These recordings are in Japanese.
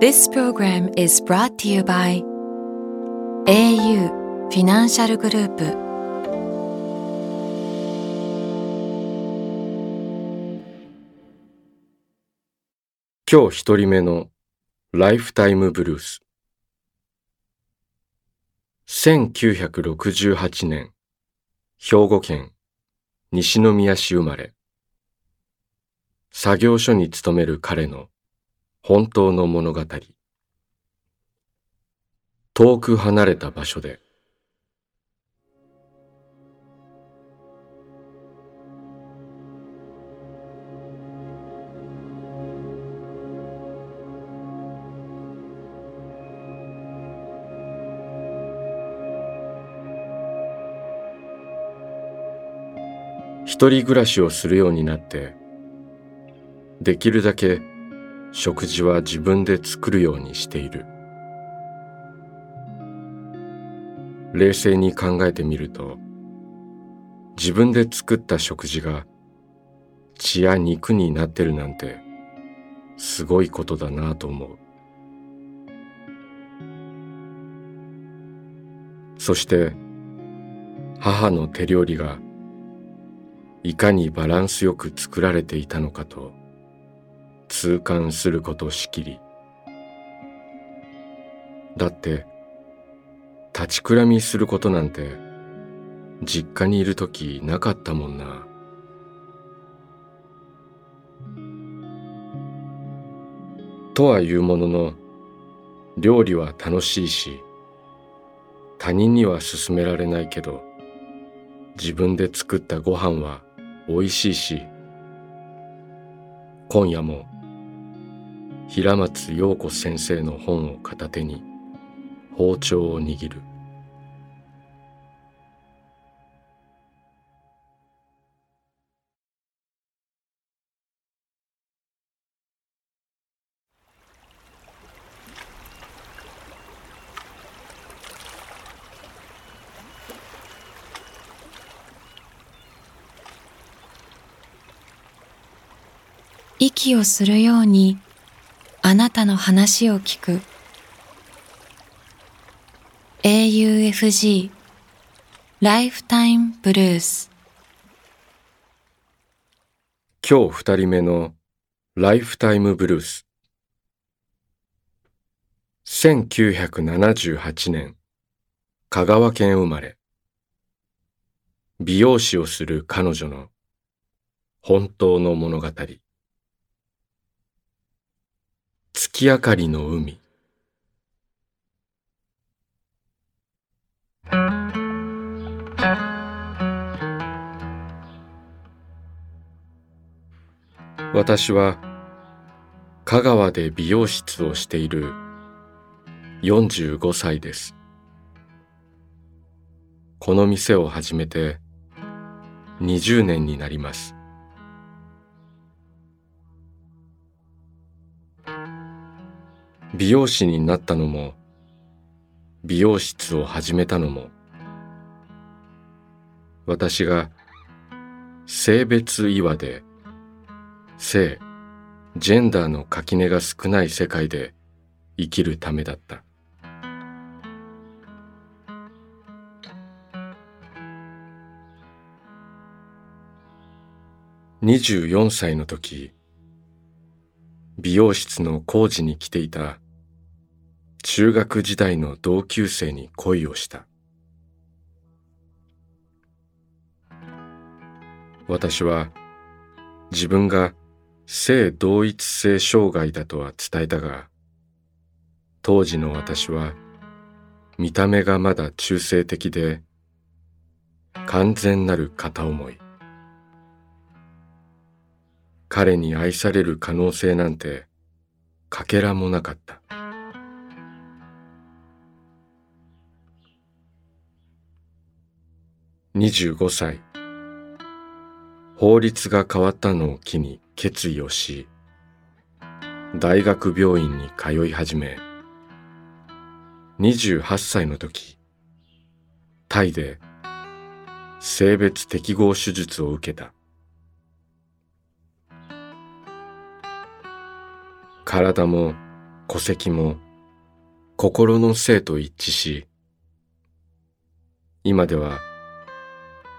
This program is brought to you by au フィナンシャルグループ今日一人目のライフタイムブルース1968年兵庫県西宮市生まれ。作業所に勤める彼の本当の物語。遠く離れた場所で。一人暮らしをするようになってできるだけ食事は自分で作るようにしている。冷静に考えてみると自分で作った食事が血や肉になってるなんてすごいことだなと思う。そして母の手料理がいかにバランスよく作られていたのかと痛感することしきりだって立ちくらみすることなんて実家にいる時なかったもんな。とはいうものの料理は楽しいし他人には勧められないけど自分で作ったご飯は美味しいし今夜も平松陽子先生の本を片手に包丁を握る。息をするようにあなたの話を聞く。AUFG ライフタイムブルース今日二人目のライフタイムブルース1978年。香川県生まれ。美容師をする彼女の本当の物語。月明かりの海。私は香川で美容室をしている45歳です。この店を始めて20年になります。美容師になったのも美容室を始めたのも私が性別違和で性ジェンダーの垣根が少ない世界で生きるためだった。24歳の時美容室の工事に来ていた。中学時代の同級生に恋をした。私は自分が性同一性障害だとは伝えたが当時の私は見た目がまだ中性的で完全なる片思い。彼に愛される可能性なんてかけらもなかった。25歳。法律が変わったのを機に決意をし大学病院に通い始め28歳の時タイで性別適合手術を受けた。体も戸籍も心の性と一致し今では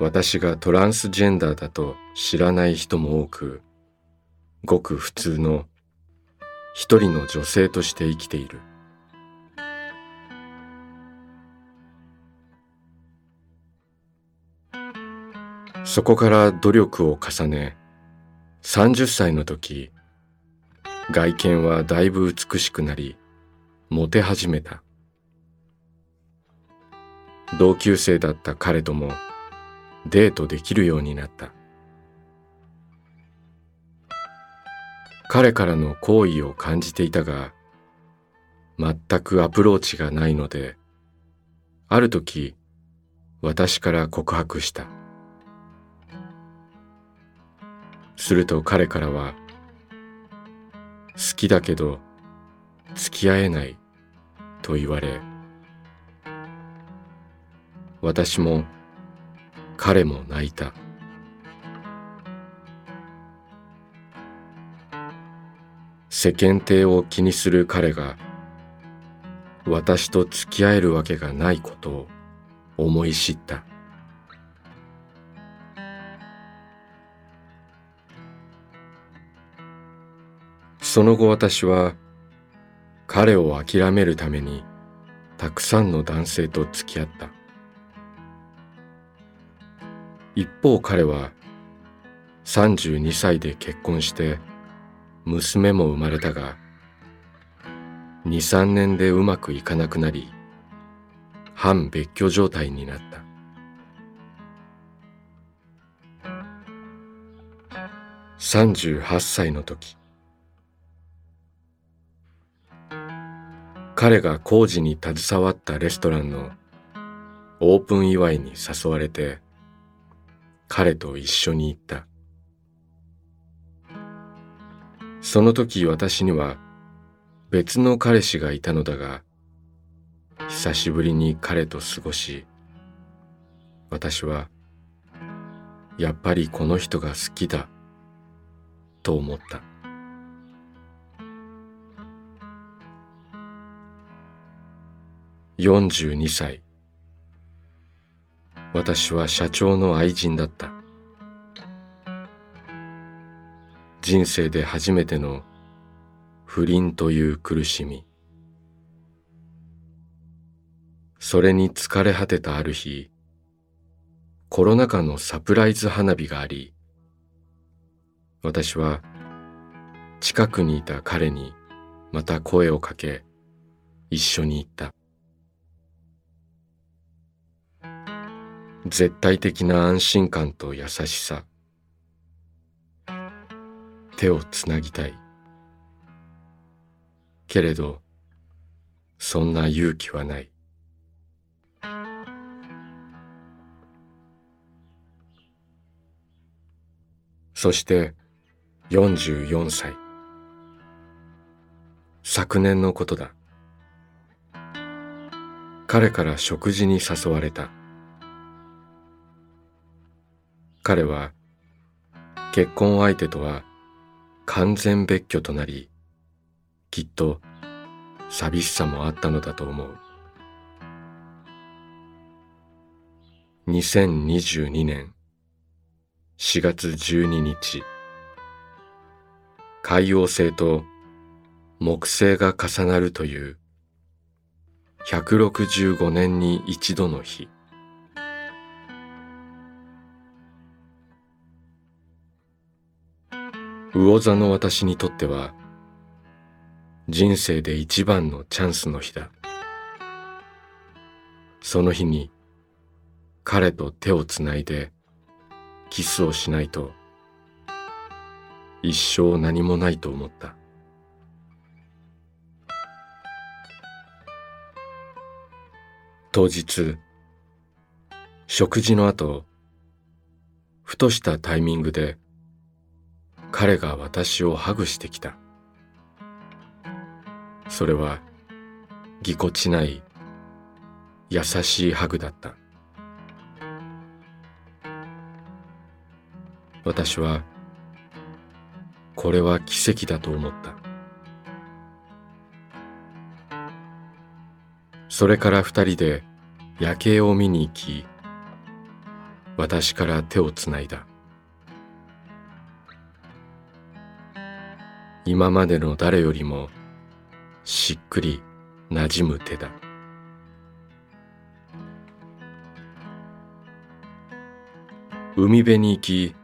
私がトランスジェンダーだと知らない人も多くごく普通の一人の女性として生きている。そこから努力を重ね30歳の時外見はだいぶ美しくなりモテ始めた。同級生だった彼ともデートできるようになった。彼からの好意を感じていたが全くアプローチがないのである時私から告白した。すると彼からは好きだけど付き合えないと言われ私も彼も泣いた。世間体を気にする彼が私と付き合えるわけがないことを思い知った。その後私は彼を諦めるためにたくさんの男性と付き合った。一方彼は32歳で結婚して娘も生まれたが23年でうまくいかなくなり半別居状態になった。38歳の時彼が工事に携わったレストランのオープン祝いに誘われて彼と一緒に行った。その時私には別の彼氏がいたのだが久しぶりに彼と過ごし私はやっぱりこの人が好きだと思った。42歳。私は社長の愛人だった。人生で初めての不倫という苦しみ。それに疲れ果てたある日コロナ禍のサプライズ花火があり私は近くにいた彼にまた声をかけ一緒に行った。絶対的な安心感と優しさ。手をつなぎたい。けれどそんな勇気はない。そして44歳。昨年のことだ。彼から食事に誘われた。彼は結婚相手とは完全別居となりきっと寂しさもあったのだと思う。2022年4月12日海王星と木星が重なるという165年に一度の日。魚座の私にとっては人生で一番のチャンスの日だ。その日に彼と手をつないでキスをしないと一生何もないと思った。当日食事の後、ふとしたタイミングで彼が私をハグしてきた。それはぎこちない優しいハグだった。私はこれは奇跡だと思った。それから二人で夜景を見に行き、私から手をつないだ。今までの誰よりもしっくり馴染む手だ。海辺に行き、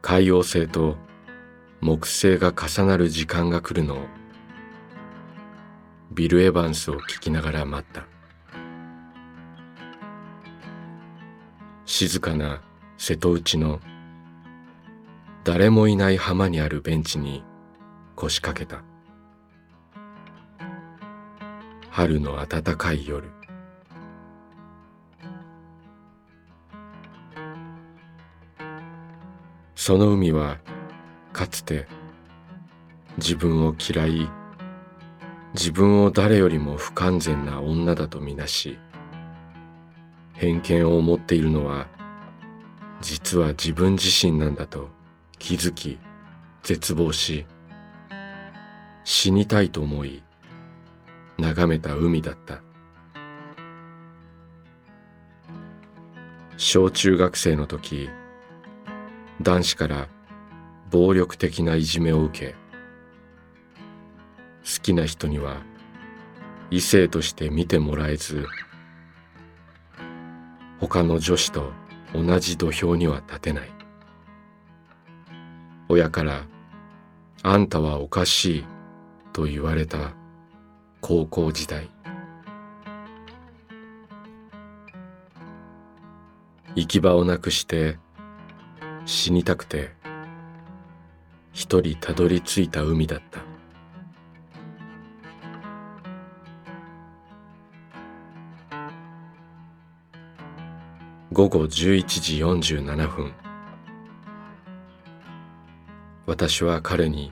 海洋星と木星が重なる時間が来るのをビル・エヴァンスを聞きながら待った静かな瀬戸内の誰もいない浜にあるベンチに腰掛けた。春の暖かい夜。その海はかつて自分を嫌い自分を誰よりも不完全な女だとみなし偏見を持っているのは実は自分自身なんだと気づき絶望し死にたいと思い眺めた海だった。小中学生の時男子から暴力的ないじめを受け好きな人には異性として見てもらえず他の女子と同じ土俵には立てない。親から「あんたはおかしい」と言われた高校時代。行き場をなくして死にたくて一人たどり着いた海だった。午後11時47分。私は彼に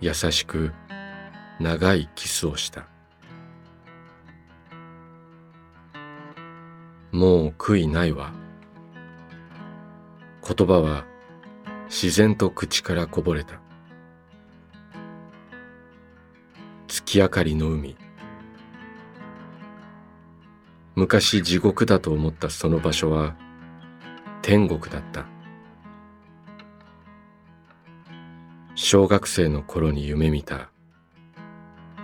優しく長いキスをした。もう悔いないわ。言葉は自然と口からこぼれた。月明かりの海。昔地獄だと思ったその場所は天国だった。小学生の頃に夢見た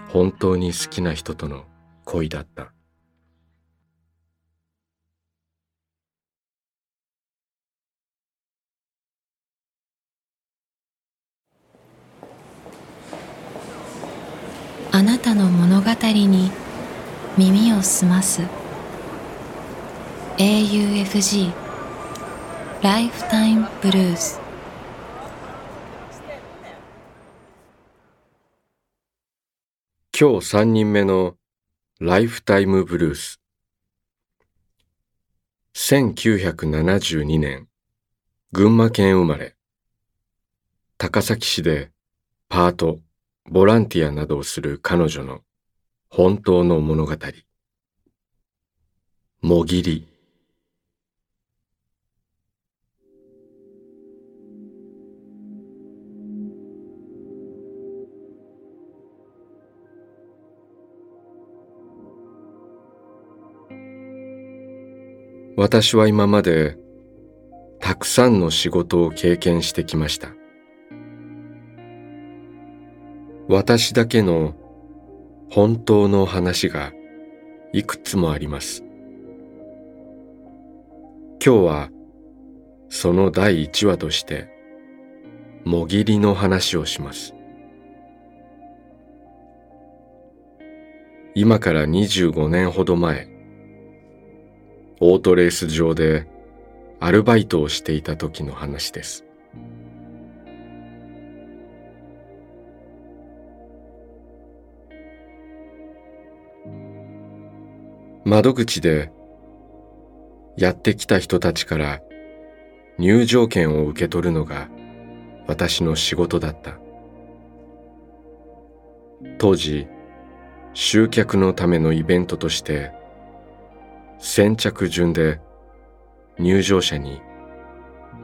本当に好きな人との恋だった。あなたの物語に耳を澄ます。AUFG ライフタイムブルース今日三人目のライフタイムブルース1972年群馬県生まれ高崎市でパートボランティアなどをする彼女の本当の物語。もぎり。私は今までたくさんの仕事を経験してきました。私だけの本当の話がいくつもあります。今日はその第一話としてもぎりの話をします。今から25年ほど前、オートレース場でアルバイトをしていた時の話です。窓口でやってきた人たちから入場券を受け取るのが私の仕事だった当時集客のためのイベントとして先着順で入場者に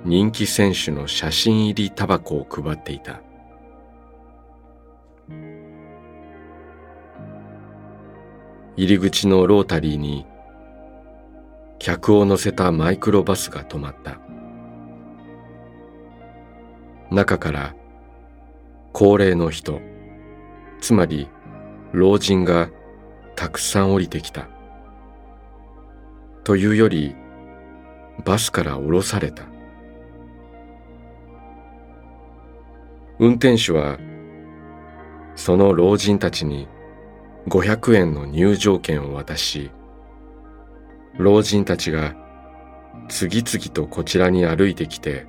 人気選手の写真入りタバコを配っていた。入り口のロータリーに客を乗せたマイクロバスが止まった。中から高齢の人つまり老人がたくさん降りてきた。というよりバスから降ろされた。運転手はその老人たちに500円の入場券を渡し老人たちが次々とこちらに歩いてきて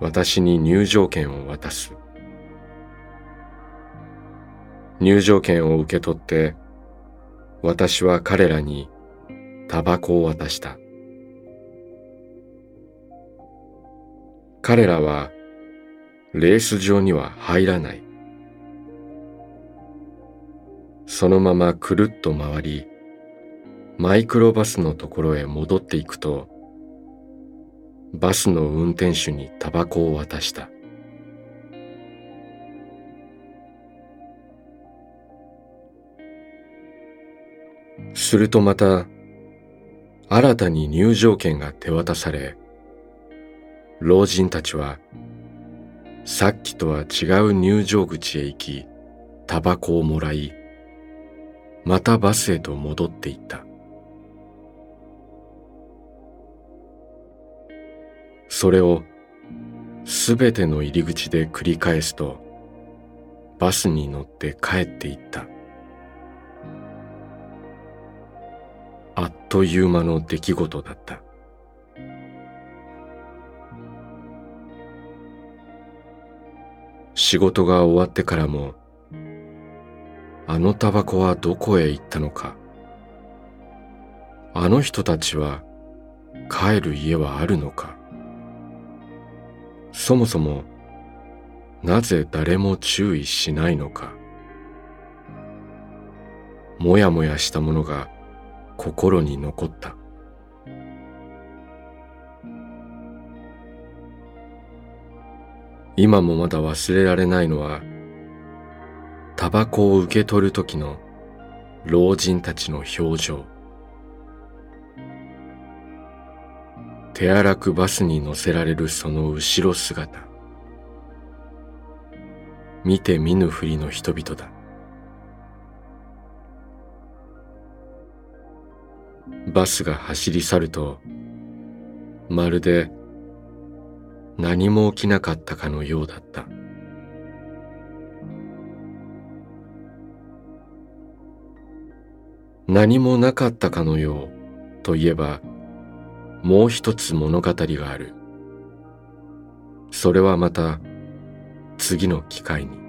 私に入場券を渡す。入場券を受け取って私は彼らにタバコを渡した。彼らはレース場には入らない。そのままくるっと回りマイクロバスのところへ戻っていくとバスの運転手にタバコを渡した。するとまた新たに入場券が手渡され老人たちはさっきとは違う入場口へ行きタバコをもらいまたバスへと戻っていった。それをすべての入り口で繰り返すとバスに乗って帰っていった。あっという間の出来事だった。仕事が終わってからもあのタバコはどこへ行ったのか。あの人たちは帰る家はあるのか。そもそもなぜ誰も注意しないのか。もやもやしたものが心に残った。今もまだ忘れられないのはタバコを受け取る時の老人たちの表情。手荒くバスに乗せられるその後ろ姿。見て見ぬふりの人々だ。バスが走り去るとまるで何も起きなかったかのようだった。何もなかったかのようといえばもう一つ物語がある。それはまた次の機会に。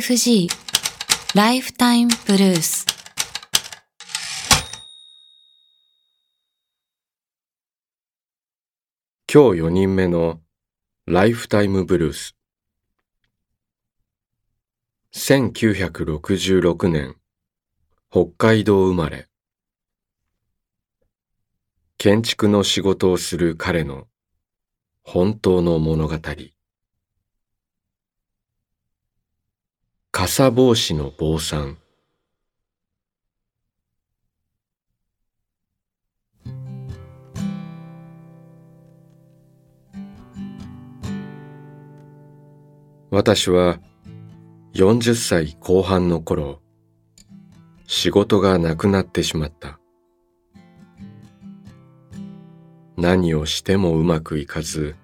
AFG ライフタイムブルース今日4人目のライフタイムブルース1966年北海道生まれ。建築の仕事をする彼の本当の物語。傘帽子の坊さん。私は40歳後半の頃仕事がなくなってしまった。何をしてもうまくいかず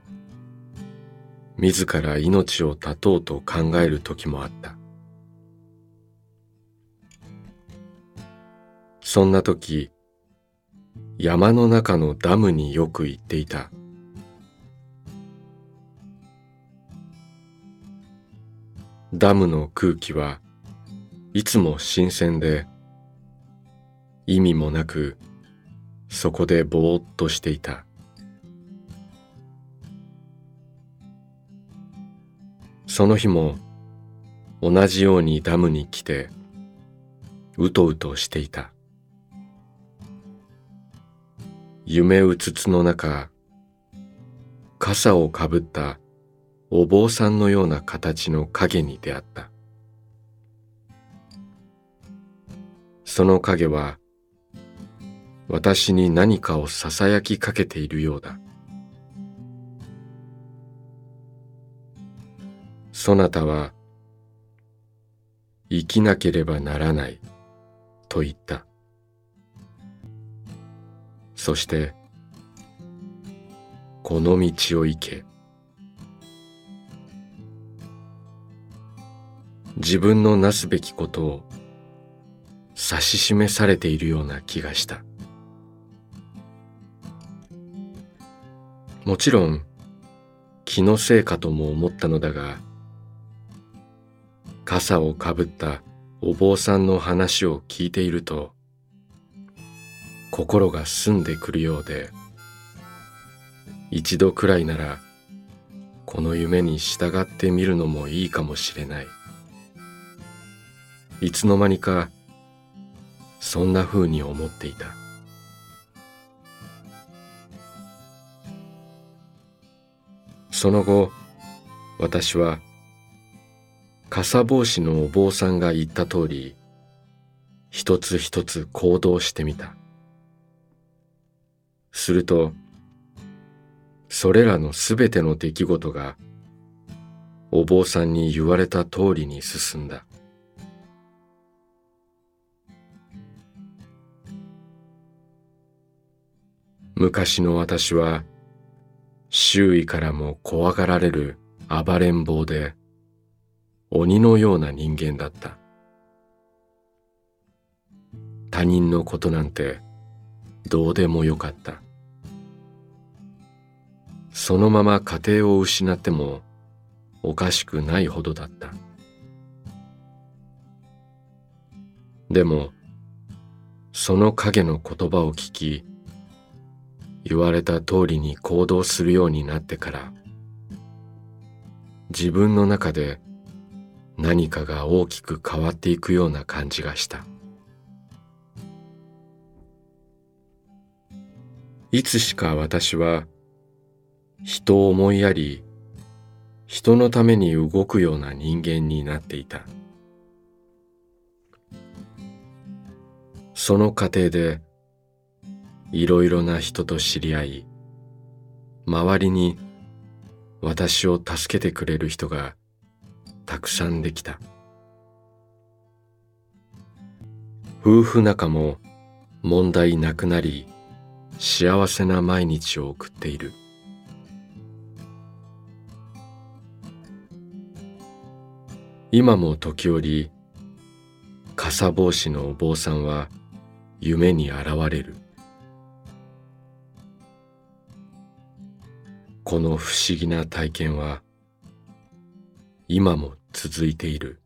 自ら命を絶とうと考える時もあった。そんな時山の中のダムによく行っていた。ダムの空気はいつも新鮮で意味もなくそこでぼーっとしていた。その日も同じようにダムに来てうとうとしていた。夢うつつの中傘をかぶったお坊さんのような形の影に出会った。その影は私に何かをささやきかけているようだ。そなたは生きなければならないと言った。そしてこの道を行け。自分のなすべきことを指し示されているような気がした。もちろん気のせいかとも思ったのだが傘をかぶったお坊さんの話を聞いていると心が澄んでくるようで一度くらいならこの夢に従ってみるのもいいかもしれない。いつの間にかそんな風に思っていた。その後私は傘帽子のお坊さんが言った通り一つ一つ行動してみた。するとそれらのすべての出来事がお坊さんに言われた通りに進んだ。昔の私は周囲からも怖がられる暴れん坊で鬼のような人間だった。他人のことなんてどうでもよかった。そのまま家庭を失ってもおかしくないほどだった。でもその影の言葉を聞き言われた通りに行動するようになってから自分の中で何かが大きく変わっていくような感じがした。いつしか私は人を思いやり人のために動くような人間になっていた。その過程でいろいろな人と知り合い周りに私を助けてくれる人がたくさんできた。夫婦仲も問題なくなり幸せな毎日を送っている。今も時折傘帽子のお坊さんは夢に現れる。この不思議な体験は今も続いている「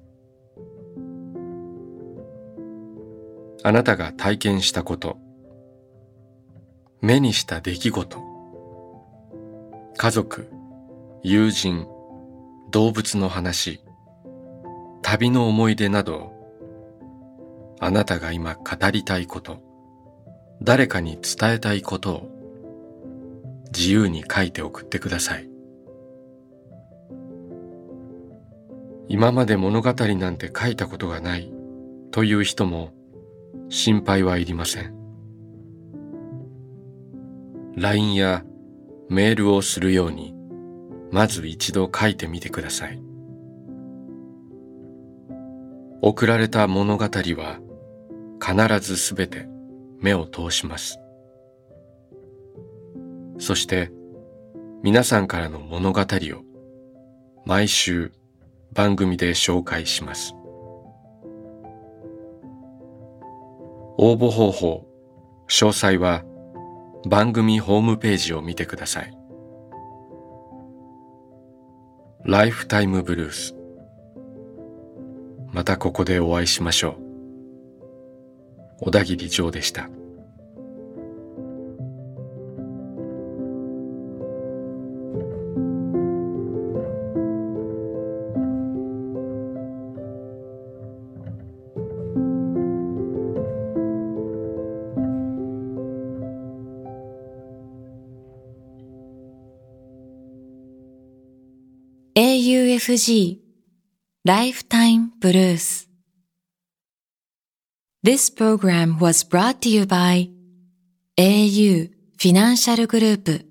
あなたが体験したこと、目にした出来事、家族、友人、動物の話、旅の思い出など、あなたが今語りたいこと、誰かに伝えたいことを。自由に書いて送ってください。今まで物語なんて書いたことがない。という人も心配はいりません。LINE やメールをするようにまず一度書いてみてください。送られた物語は必ずすべて目を通します。そして皆さんからの物語を毎週番組で紹介します。応募方法、詳細は番組ホームページを見てください。ライフタイムブルース。またここでお会いしましょう。小田切城でした。AUFG Lifetime Blues This program was brought to you by au フィ